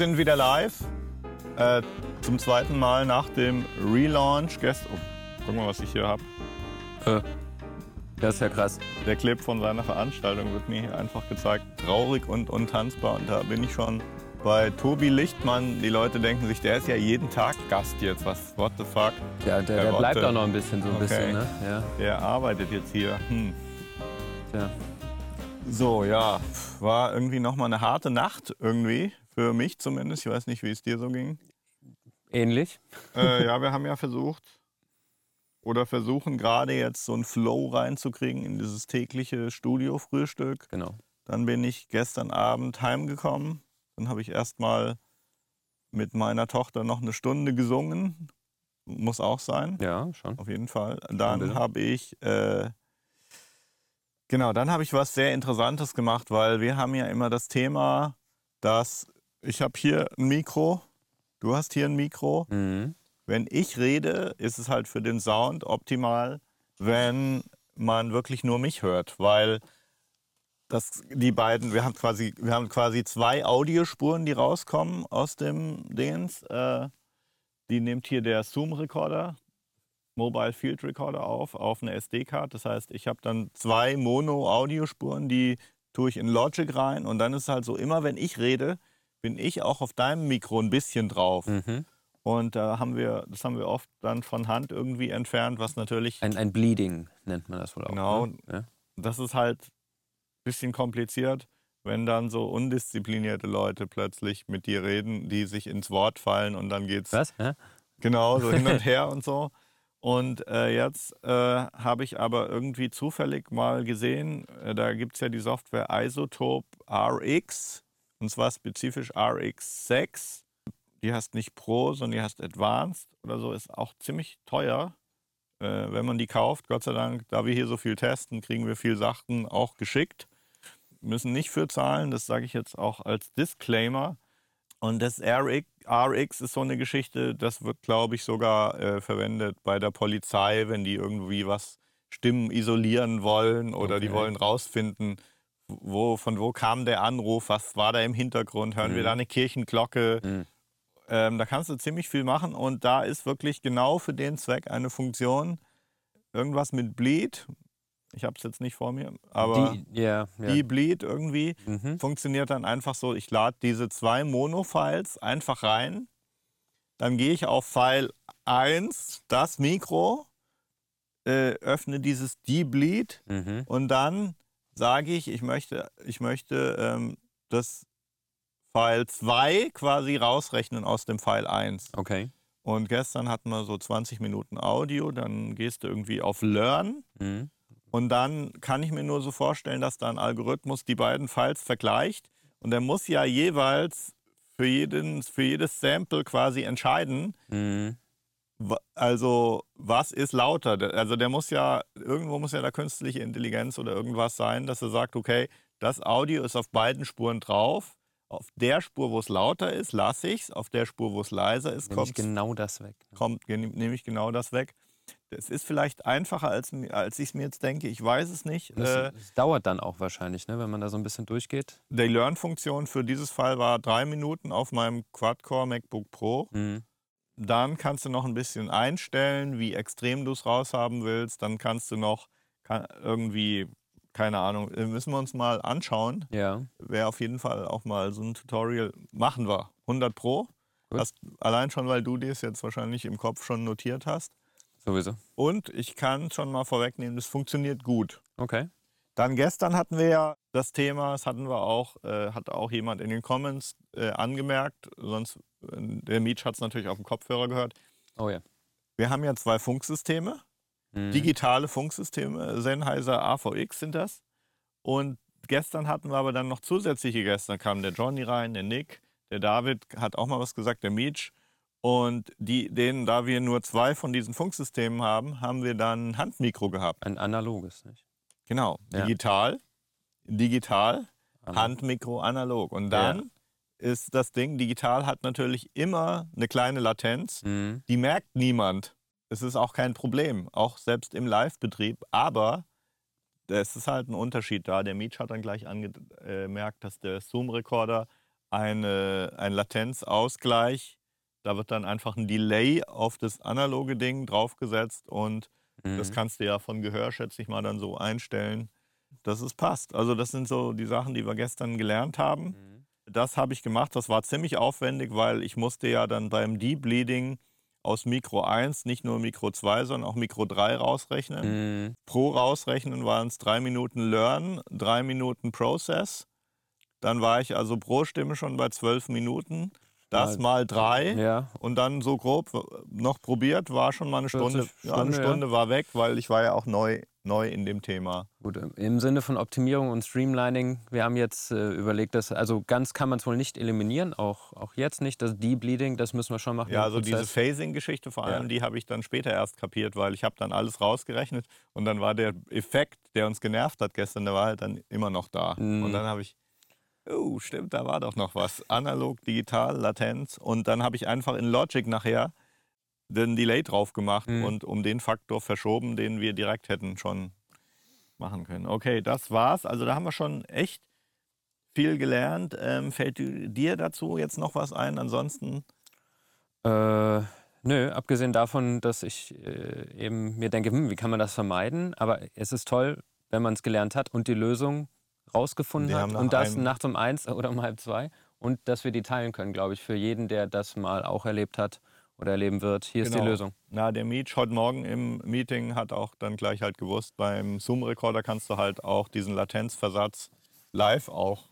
sind wieder live. Äh, zum zweiten Mal nach dem Relaunch. Gest oh, guck mal, was ich hier habe. Äh, das ist ja krass. Der Clip von seiner Veranstaltung wird mir hier einfach gezeigt. Traurig und untanzbar. Und da bin ich schon bei Tobi Lichtmann. Die Leute denken sich, der ist ja jeden Tag Gast jetzt. Was, what the fuck? Ja, der, der bleibt auch noch ein bisschen, so ein Okay. bisschen, ne? Ja, Der arbeitet jetzt hier. Hm. tja. So, ja, war irgendwie nochmal eine harte Nacht irgendwie. Für mich zumindest. Ich weiß nicht, wie es dir so ging. Ähnlich. äh, ja, wir haben ja versucht oder versuchen gerade jetzt so einen Flow reinzukriegen in dieses tägliche Studio-Frühstück. Genau. Dann bin ich gestern Abend heimgekommen. Dann habe ich erstmal mit meiner Tochter noch eine Stunde gesungen. Muss auch sein, Ja, schon. auf jeden Fall. Dann habe ich, äh, genau, dann habe ich was sehr Interessantes gemacht, weil wir haben ja immer das Thema, dass ich habe hier ein Mikro, du hast hier ein Mikro. Mhm. Wenn ich rede, ist es halt für den Sound optimal, wenn man wirklich nur mich hört, weil das, die beiden, wir haben quasi, wir haben quasi zwei Audiospuren, die rauskommen aus dem Dingens. Äh, die nimmt hier der Zoom-Recorder, Mobile Field Recorder auf, auf eine SD-Card. Das heißt, ich habe dann zwei Mono-Audiospuren, die tue ich in Logic rein und dann ist es halt so, immer wenn ich rede, bin ich auch auf deinem Mikro ein bisschen drauf. Mhm. Und da haben wir, das haben wir oft dann von Hand irgendwie entfernt, was natürlich, Ein, ein Bleeding nennt man das wohl auch. Genau. Ne? Ja. das ist halt ein bisschen kompliziert, wenn dann so undisziplinierte Leute plötzlich mit dir reden, die sich ins Wort fallen und dann geht's Was? Ja? genau so hin und her und so. Und äh, jetzt äh, habe ich aber irgendwie zufällig mal gesehen, äh, da gibt es ja die Software Isotope RX, und zwar spezifisch RX6. Die heißt nicht Pro, sondern die heißt Advanced oder so, ist auch ziemlich teuer, äh, wenn man die kauft. Gott sei Dank, da wir hier so viel testen, kriegen wir viel Sachen auch geschickt. Müssen nicht für zahlen, das sage ich jetzt auch als Disclaimer. Und das RX, RX ist so eine Geschichte, das wird, glaube ich, sogar äh, verwendet bei der Polizei, wenn die irgendwie was Stimmen isolieren wollen oder die Okay. wollen rausfinden, wo, von wo kam der Anruf, was war da im Hintergrund, hören wir Mhm. da eine Kirchenglocke. Mhm. Ähm, da kannst du ziemlich viel machen und da ist wirklich genau für den Zweck eine Funktion, irgendwas mit Bleed. Ich habe es jetzt nicht vor mir, aber Die, ja, ja. die Bleed irgendwie Mhm. funktioniert dann einfach so, ich lade diese zwei Mono-Files einfach rein, dann gehe ich auf File 1, das Mikro, äh, öffne dieses D-Bleed Mhm. und dann sage ich, ich möchte, ich möchte ähm, das File 2 quasi rausrechnen aus dem File 1. Okay. Und gestern hatten wir so 20 Minuten Audio, dann gehst du irgendwie auf Learn Mhm. und dann kann ich mir nur so vorstellen, dass da ein Algorithmus die beiden Files vergleicht. Und der muss ja jeweils für, jeden, für jedes Sample quasi entscheiden, Mhm. Also was ist lauter. Also der muss ja, irgendwo muss ja da künstliche Intelligenz oder irgendwas sein, dass er sagt, okay, das Audio ist auf beiden Spuren drauf. Auf der Spur, wo es lauter ist, lasse ich es. Auf der Spur, wo es leiser ist, Nehme ich kommt genau das weg. kommt, nehme ich genau das weg. Es ist vielleicht einfacher, als, als ich es mir jetzt denke. Ich weiß es nicht. Das, Äh, das dauert dann auch wahrscheinlich, ne, wenn man da so ein bisschen durchgeht. die Learn-Funktion für dieses Fall war drei Minuten auf meinem Quad-Core MacBook Pro. Mhm. Dann kannst du noch ein bisschen einstellen, wie extrem du es raushaben willst. Dann kannst du noch kann, irgendwie, keine Ahnung, äh, müssen wir uns mal anschauen. Ja. Wäre auf jeden Fall auch mal so ein Tutorial. Machen wir. 100 Pro. Hast, allein schon, weil du dir es jetzt wahrscheinlich im Kopf schon notiert hast. Sowieso. Und ich kann schon mal vorwegnehmen, das funktioniert gut. Okay. Dann gestern hatten wir ja das Thema, das hatten wir auch, äh, hat auch jemand in den Comments äh, angemerkt, sonst, äh, der Mietsch hat es natürlich auf dem Kopfhörer gehört. Oh ja. Wir haben ja zwei Funksysteme, Mhm. digitale Funksysteme, Sennheiser AVX sind das. Und gestern hatten wir aber dann noch zusätzliche Gäste. Da kam der Johnny rein, der Nick, der David hat auch mal was gesagt, der Mietsch. Und die, denen, da wir nur zwei von diesen Funksystemen haben, haben wir dann ein Handmikro gehabt. Ein analoges, nicht? Genau, Ja. digital, digital, Analog. Handmikro, analog. Und dann ist das Ding, digital hat natürlich immer eine kleine Latenz, Mhm. die merkt niemand. Es ist auch kein Problem, auch selbst im Live-Betrieb. Aber es ist halt ein Unterschied da. Der Mietsch hat dann gleich angemerkt, dass der Zoom-Recorder eine, ein Latenzausgleich. Da wird dann einfach ein Delay auf das analoge Ding draufgesetzt und Mhm. das kannst du ja von Gehör, schätze ich mal, dann so einstellen, dass es passt. Also das sind so die Sachen, die wir gestern gelernt haben. Mhm. Das habe ich gemacht. Das war ziemlich aufwendig, weil ich musste ja dann beim Deep Bleeding aus Mikro 1 nicht nur Mikro 2, sondern auch Mikro 3 rausrechnen. Mhm. Pro rausrechnen waren es drei Minuten Learn, drei Minuten Process. Dann war ich also pro Stimme schon bei zwölf Minuten. Das Ja. mal drei. Ja, Und dann so grob noch probiert, war schon mal eine 40 Stunde. ja, eine Stunde, ja. Stunde war weg, weil ich war ja auch neu, neu in dem Thema. gut. Im Sinne von Optimierung und Streamlining, wir haben jetzt äh, überlegt, dass, also ganz kann man es wohl nicht eliminieren, auch, auch jetzt nicht. Das Debleeding, das müssen wir schon machen. Ja, also diese. Phasing-Geschichte vor allem, die habe ich dann später erst kapiert, weil ich habe dann alles rausgerechnet und dann war der Effekt, der uns genervt hat gestern, der war halt dann immer noch da. Mhm. Und dann habe ich, oh, stimmt, da war doch noch was. Analog, digital, Latenz. Und dann habe ich einfach in Logic nachher den Delay drauf gemacht Mhm. und um den Faktor verschoben, den wir direkt hätten schon machen können. Okay, das war's. Also da haben wir schon echt viel gelernt. Ähm, fällt dir dazu jetzt noch was ein? Ansonsten Äh, nö, abgesehen davon, dass ich äh, eben mir denke, hm, wie kann man das vermeiden? Aber es ist toll, wenn man es gelernt hat und die Lösung rausgefunden hat und das nachts um eins oder um halb zwei und dass wir die teilen können, glaube ich, für jeden, der das mal auch erlebt hat oder erleben wird. Hier ist die Genau. Lösung. Na, der Meech heute Morgen im Meeting hat auch dann gleich halt gewusst, beim Zoom-Recorder kannst du halt auch diesen Latenzversatz live auch.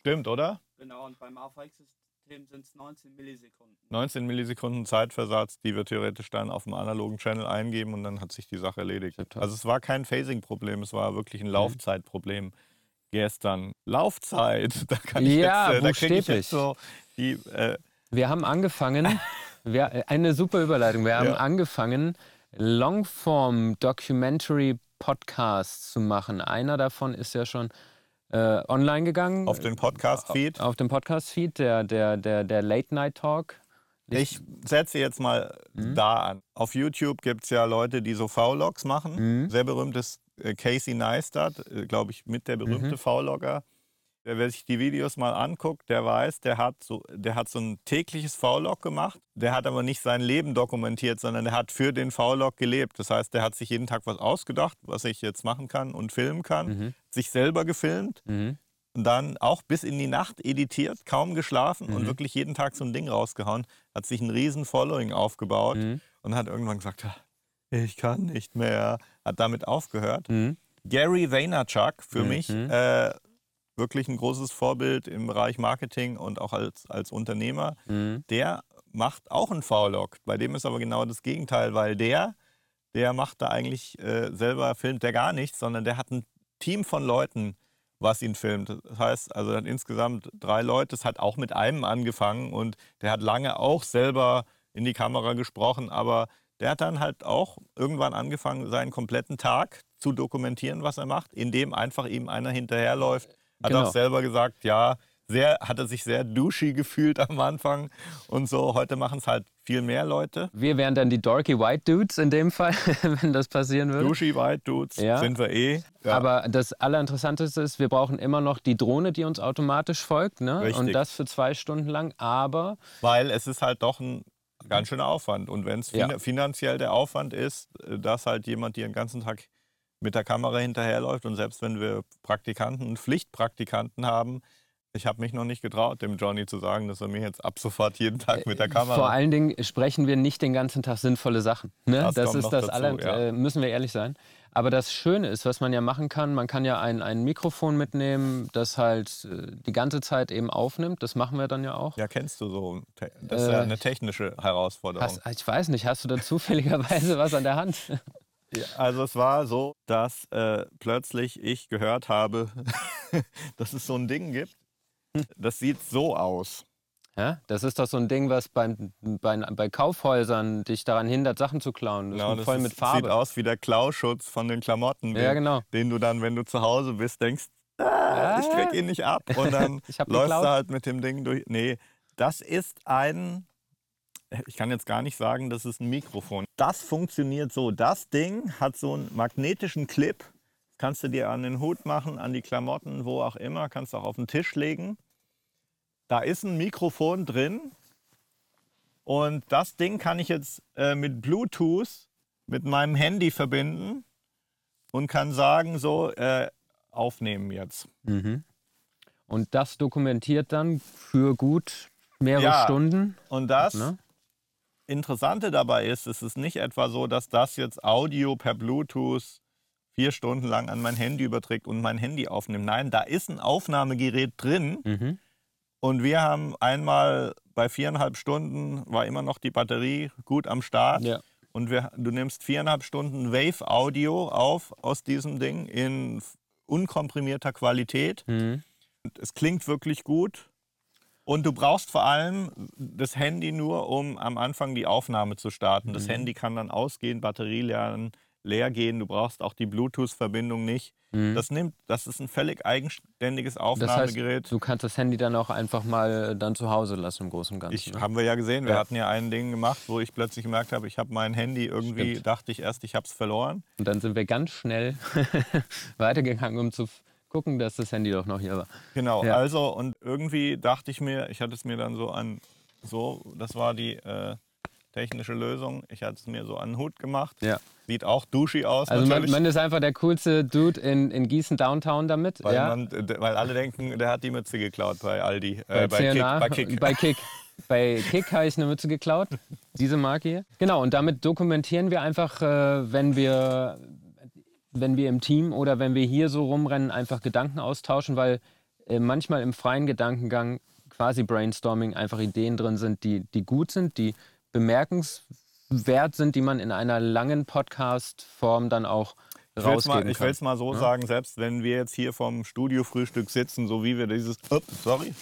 Stimmt, oder? Genau, und beim AVX-System sind es 19 Millisekunden. 19 Millisekunden Zeitversatz, die wir theoretisch dann auf dem analogen Channel eingeben und dann hat sich die Sache erledigt. Also es war kein Phasing-Problem, es war wirklich Mhm. ein Laufzeitproblem. Gestern. Laufzeit, da kann ich Ja, jetzt, äh, da ich jetzt so die, äh, Wir haben angefangen, wir, äh, eine super Überleitung, wir haben Ja. angefangen, Longform-Documentary-Podcasts zu machen. Einer davon ist ja schon äh, online gegangen. auf den Podcast-Feed. Auf dem Podcast-Feed, der, der, der, der Late-Night-Talk. Ich setze jetzt mal Mhm. da an. Auf YouTube gibt es ja Leute, die so V-Logs machen. Mhm. Sehr berühmt ist äh, Casey Neistat, glaube ich, mit der berühmte Mhm. V-Logger. Wer sich die Videos mal anguckt, der weiß, der hat, so, der hat so ein tägliches V-Log gemacht. Der hat aber nicht sein Leben dokumentiert, sondern der hat für den V-Log gelebt. Das heißt, der hat sich jeden Tag was ausgedacht, was ich jetzt machen kann und filmen kann. Mhm. Sich selber gefilmt Mhm. und dann auch bis in die Nacht editiert, kaum geschlafen und Mhm. wirklich jeden Tag so ein Ding rausgehauen, hat sich ein riesen Following aufgebaut Mhm. und hat irgendwann gesagt, "Ah, ich kann nicht mehr, hat damit aufgehört. Mhm. Gary Vaynerchuk, für Mhm. mich äh, wirklich ein großes Vorbild im Bereich Marketing und auch als, als Unternehmer, Mhm. der macht auch einen V-Log. Bei dem ist aber genau das Gegenteil, weil der, der macht da eigentlich äh, selber, filmt der gar nichts, sondern der hat ein Team von Leuten, was ihn filmt. Das heißt, also er hat insgesamt drei Leute, es hat auch mit einem angefangen und der hat lange auch selber in die Kamera gesprochen, aber der hat dann halt auch irgendwann angefangen, seinen kompletten Tag zu dokumentieren, was er macht, indem einfach ihm einer hinterherläuft. Hat Genau. auch selber gesagt, ja, sehr, hat er sich sehr douchey gefühlt am Anfang und so. Heute machen es halt viel mehr Leute. Wir wären dann die Dorky White Dudes in dem Fall, wenn das passieren würde. Douchey White Dudes Ja. sind wir eh. Ja. Aber das Allerinteressanteste ist, wir brauchen immer noch die Drohne, die uns automatisch folgt. Ne? Richtig. Und das für zwei Stunden lang. Aber Weil es ist halt doch ein ganz schöner Aufwand. Und wenn es Ja. fin finanziell der Aufwand ist, äh, dass halt jemand dir den ganzen Tag mit der Kamera hinterherläuft und selbst wenn wir Praktikanten und Pflichtpraktikanten haben, ich habe mich noch nicht getraut, dem Johnny zu sagen, dass er mir jetzt ab sofort jeden Tag mit der Kamera. vor allen Dingen sprechen wir nicht den ganzen Tag sinnvolle Sachen. Ne? Das Das, ist das dazu, aller, ja. äh, müssen wir ehrlich sein. Aber das Schöne ist, was man ja machen kann, man kann ja ein, ein Mikrofon mitnehmen, das halt äh, die ganze Zeit eben aufnimmt. Das machen wir dann ja auch. ja, kennst du so. Das ist ja Äh, eine technische Herausforderung. Hast, ich weiß nicht, hast du da zufälligerweise was an der Hand? Ja, also es war so, dass äh, plötzlich ich gehört habe, dass es so ein Ding gibt. Das sieht so aus. Ja? Das ist doch so ein Ding, was beim, bei, bei Kaufhäusern dich daran hindert, Sachen zu klauen. Das Genau, ist das voll mit sieht Farbe. aus wie der Klauschutz von den Klamotten, Ja, den, genau. den du dann, wenn du zu Hause bist, denkst, ah, ich krieg ihn nicht ab. Und dann läufst geklaut. du halt mit dem Ding durch. Nee, das ist ein, ich kann jetzt gar nicht sagen, das ist ein Mikrofon. Das funktioniert so. Das Ding hat so einen magnetischen Clip. Kannst du dir an den Hut machen, an die Klamotten, wo auch immer. Kannst du auch auf den Tisch legen. da ist ein Mikrofon drin und das Ding kann ich jetzt äh, mit Bluetooth mit meinem Handy verbinden und kann sagen, so, äh, aufnehmen jetzt. Mhm. Und das dokumentiert dann für gut mehrere Ja. Stunden. Und das Ne? Interessante dabei ist, es ist nicht etwa so, dass das jetzt Audio per Bluetooth vier Stunden lang an mein Handy überträgt und mein Handy aufnimmt. Nein, da ist ein Aufnahmegerät drin Mhm. und wir haben einmal bei viereinhalb Stunden war immer noch die Batterie gut am Start. Ja. Und wir, du nimmst viereinhalb Stunden Wave-Audio auf aus diesem Ding in unkomprimierter Qualität. Mhm. Und Es klingt wirklich gut. Und du brauchst vor allem das Handy nur, um am Anfang die Aufnahme zu starten. Mhm. Das Handy kann dann ausgehen, Batterie lernen, leer gehen. Du brauchst auch die Bluetooth-Verbindung nicht. Mhm. Das nimmt, das ist ein völlig eigenständiges Das heißt, Aufnahmegerät. du kannst das Handy dann auch einfach mal dann zu Hause lassen im Großen und Ganzen. ich, ne? haben wir ja gesehen, wir Ja. hatten ja ein Ding gemacht, wo ich plötzlich gemerkt habe, ich habe mein Handy irgendwie, Stimmt. dachte ich erst, ich habe es verloren. Und dann sind wir ganz schnell weitergegangen, um zu gucken, dass das Handy doch noch hier war. Genau, Ja. also und irgendwie dachte ich mir, ich hatte es mir dann so an, so, das war die äh, technische Lösung, ich hatte es mir so an den Hut gemacht. Ja. Sieht auch duschi aus Also man, man ist einfach der coolste Dude in, in Gießen Downtown damit. weil, ja. man, weil alle denken, der hat die Mütze geklaut bei Aldi, bei, äh, bei, Kick, CNA, bei Kick. Bei Kick. Bei Kick habe ich eine Mütze geklaut, diese Marke hier. Genau, und damit dokumentieren wir einfach, äh, wenn wir wenn wir im Team oder wenn wir hier so rumrennen, einfach Gedanken austauschen, weil äh, manchmal im freien Gedankengang quasi Brainstorming einfach Ideen drin sind, die, die gut sind, die bemerkenswert sind, die man in einer langen Podcast-Form dann auch Ich will es rausgeben mal, ich kann. will's mal so sagen, selbst wenn wir jetzt hier vom Studiofrühstück sitzen, so wie wir dieses, ups, sorry,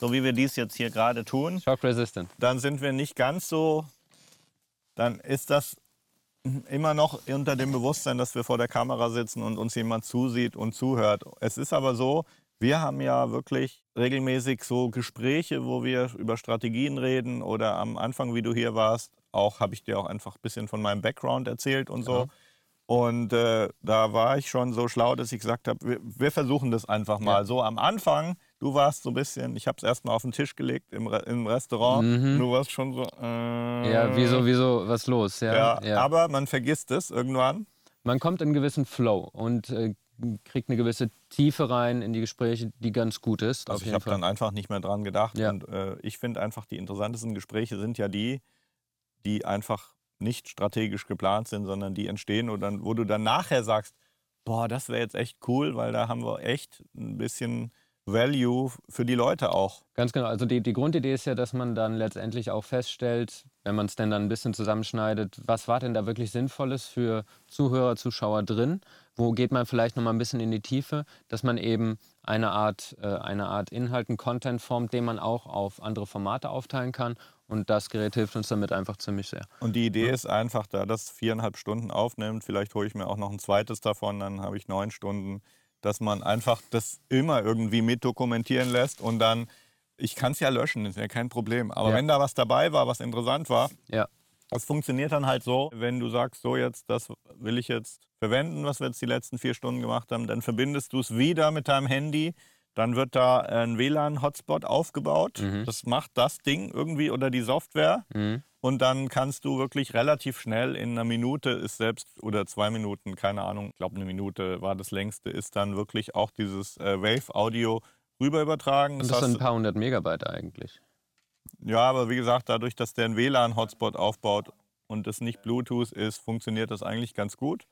so wie wir dies jetzt hier gerade tun, Shock resistant. dann sind wir nicht ganz so, dann ist das immer noch unter dem Bewusstsein, dass wir vor der Kamera sitzen und uns jemand zusieht und zuhört. Es ist aber so, wir haben ja wirklich regelmäßig so Gespräche, wo wir über Strategien reden oder am Anfang, wie du hier warst, auch habe ich dir auch einfach ein bisschen von meinem Background erzählt und so. Und äh, da war ich schon so schlau, dass ich gesagt habe, wir, wir versuchen das einfach mal. Ja. So am Anfang, du warst so ein bisschen, ich habe es erstmal auf den Tisch gelegt im, Re im Restaurant. Mhm. Du warst schon so. Äh, Ja, wieso, wieso, was los? Ja, Ja, ja. aber man vergisst es irgendwann. man kommt in einen gewissen Flow und äh, kriegt eine gewisse Tiefe rein in die Gespräche, die ganz gut ist. Also auf ich habe dann einfach nicht mehr dran gedacht. Ja. Und äh, ich finde einfach, die interessantesten Gespräche sind ja die, die einfach nicht strategisch geplant sind, sondern die entstehen und dann, wo du dann nachher sagst, boah, das wäre jetzt echt cool, weil da haben wir echt ein bisschen Value für die Leute auch. Ganz genau. Also die, die Grundidee ist ja, dass man dann letztendlich auch feststellt, wenn man es denn dann ein bisschen zusammenschneidet, was war denn da wirklich Sinnvolles für Zuhörer, Zuschauer drin? Wo geht man vielleicht noch mal ein bisschen in die Tiefe, dass man eben eine Art, äh, eine Art Inhalt, einen Content formt, den man auch auf andere Formate aufteilen kann. Und das Gerät hilft uns damit einfach ziemlich sehr. Und die Idee ist einfach, da das viereinhalb Stunden aufnimmt, vielleicht hole ich mir auch noch ein zweites davon, dann habe ich neun Stunden, dass man einfach das immer irgendwie mit dokumentieren lässt und dann, ich kann es ja löschen, ist ja kein Problem. Aber Ja. wenn da was dabei war, was interessant war, Ja, das funktioniert dann halt so, wenn du sagst, so jetzt, das will ich jetzt verwenden, was wir jetzt die letzten vier Stunden gemacht haben, dann verbindest du es wieder mit deinem Handy. Dann wird da ein WLAN-Hotspot aufgebaut. Mhm. Das macht das Ding irgendwie oder die Software. mhm. Und dann kannst du wirklich relativ schnell in einer Minute ist selbst oder zwei Minuten, keine Ahnung, ich glaube eine Minute war das längste, ist dann wirklich auch dieses äh, Wave-Audio rüber übertragen. und das sind ein paar hundert Megabyte eigentlich. ja, aber wie gesagt, dadurch, dass der einen WLAN-Hotspot aufbaut und es nicht Bluetooth ist, funktioniert das eigentlich ganz gut.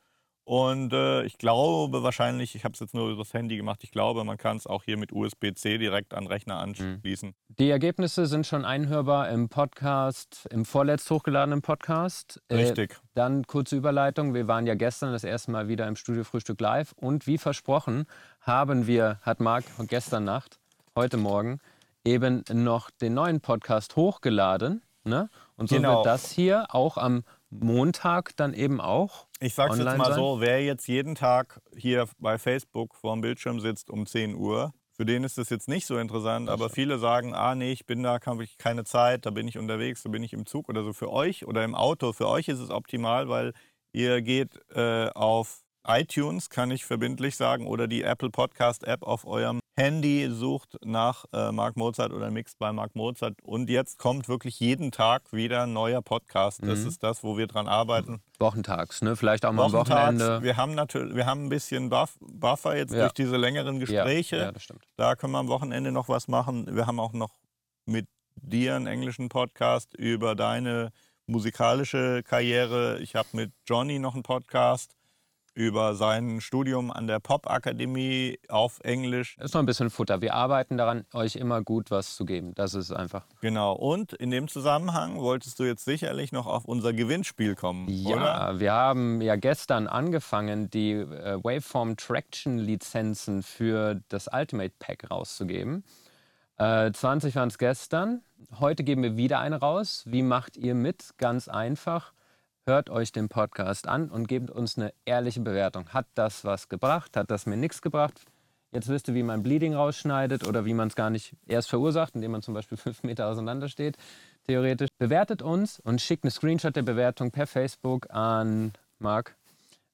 Und äh, ich glaube wahrscheinlich, ich habe es jetzt nur über das Handy gemacht, ich glaube, man kann es auch hier mit USB-C direkt an den Rechner anschließen. Die Ergebnisse sind schon einhörbar im Podcast, im vorletzt hochgeladenen Podcast. Äh, Richtig. Dann kurze Überleitung. Wir waren ja gestern das erste Mal wieder im Studio Frühstück live und wie versprochen haben wir, hat Marc gestern Nacht, heute Morgen, eben noch den neuen Podcast hochgeladen. Ne? Und so Genau. wird das hier auch am Montag dann eben auch. Ich sag's jetzt mal sein? so, wer jetzt jeden Tag hier bei Facebook vor dem Bildschirm sitzt um 10 Uhr, für den ist das jetzt nicht so interessant, aber viele sagen, ah nee, ich bin da, habe ich keine Zeit, da bin ich unterwegs, da bin ich im Zug oder so. Für euch oder im Auto, für euch ist es optimal, weil ihr geht äh, auf iTunes, kann ich verbindlich sagen, oder die Apple Podcast App auf eurem Handy, sucht nach äh, Mark Mozart oder Mixed bei Mark Mozart. Und jetzt kommt wirklich jeden Tag wieder ein neuer Podcast. Das Mhm. ist das, wo wir dran arbeiten. Wochentags, ne? Vielleicht auch mal am Wochentags. Wochenende. Wir haben natürlich, wir haben ein bisschen Buff, Buffer jetzt Ja. durch diese längeren Gespräche. Ja, ja, das stimmt. Da können wir am Wochenende noch was machen. Wir haben auch noch mit dir einen englischen Podcast über deine musikalische Karriere. Ich habe mit Johnny noch einen Podcast über sein Studium an der Popakademie auf Englisch. Ist noch ein bisschen Futter. Wir arbeiten daran, euch immer gut was zu geben. Das ist einfach. Genau. Und in dem Zusammenhang wolltest du jetzt sicherlich noch auf unser Gewinnspiel kommen, Ja, oder? wir haben ja gestern angefangen, die äh, Waveform Traction Lizenzen für das Ultimate Pack rauszugeben. Äh, 20 waren es gestern. Heute geben wir wieder eine raus. Wie macht ihr mit? Ganz einfach. Hört euch den Podcast an und gebt uns eine ehrliche Bewertung. Hat das was gebracht? Hat das mir nichts gebracht? Jetzt wisst ihr, wie man Bleeding rausschneidet oder wie man es gar nicht erst verursacht, indem man zum Beispiel fünf Meter auseinander steht, theoretisch. Bewertet uns und schickt eine Screenshot der Bewertung per Facebook an Mark,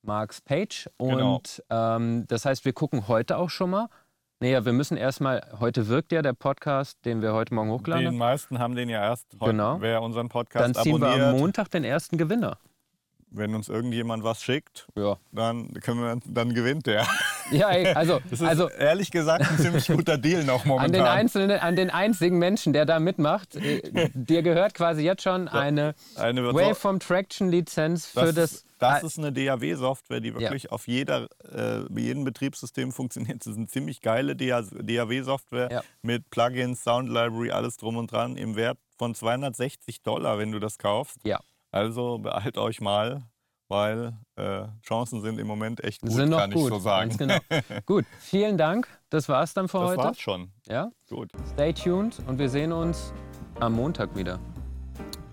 Marks Page. Und Genau. ähm, das heißt, wir gucken heute auch schon mal. Naja, wir müssen erstmal, heute wirkt ja der Podcast, den wir heute Morgen hochladen. Die meisten haben den ja erst heute, Genau. wer unseren Podcast Dann ziehen wir abonniert. am Montag den ersten Gewinner. Wenn uns irgendjemand was schickt, Ja, dann, können wir, dann gewinnt der. Ja also, Das ist also ehrlich gesagt ein ziemlich guter Deal noch momentan. an den, einzelnen, an den einzigen Menschen, der da mitmacht, äh, dir gehört quasi jetzt schon eine Eine wird Waveform Traction Lizenz für das, das. ist, das ist eine DAW-Software, die Ja. wirklich auf jeder, äh, jedem Betriebssystem funktioniert. Das ist eine ziemlich geile DAW-Software Ja. mit Plugins, Sound Library, alles drum und dran im Wert von 260 Dollar, wenn du das kaufst. ja, Also beeilt euch mal, weil äh, Chancen sind im Moment echt gut, sind noch kann gut. ich so sagen. Ganz genau. gut, vielen Dank. Das war's dann für Das heute. war's schon. Ja, Gut. stay tuned und wir sehen uns am Montag wieder.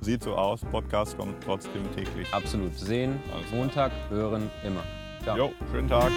Sieht so aus. Podcast kommt trotzdem täglich. Absolut. Sehen. Montag, hören, immer. Ciao. Jo, schönen Tag.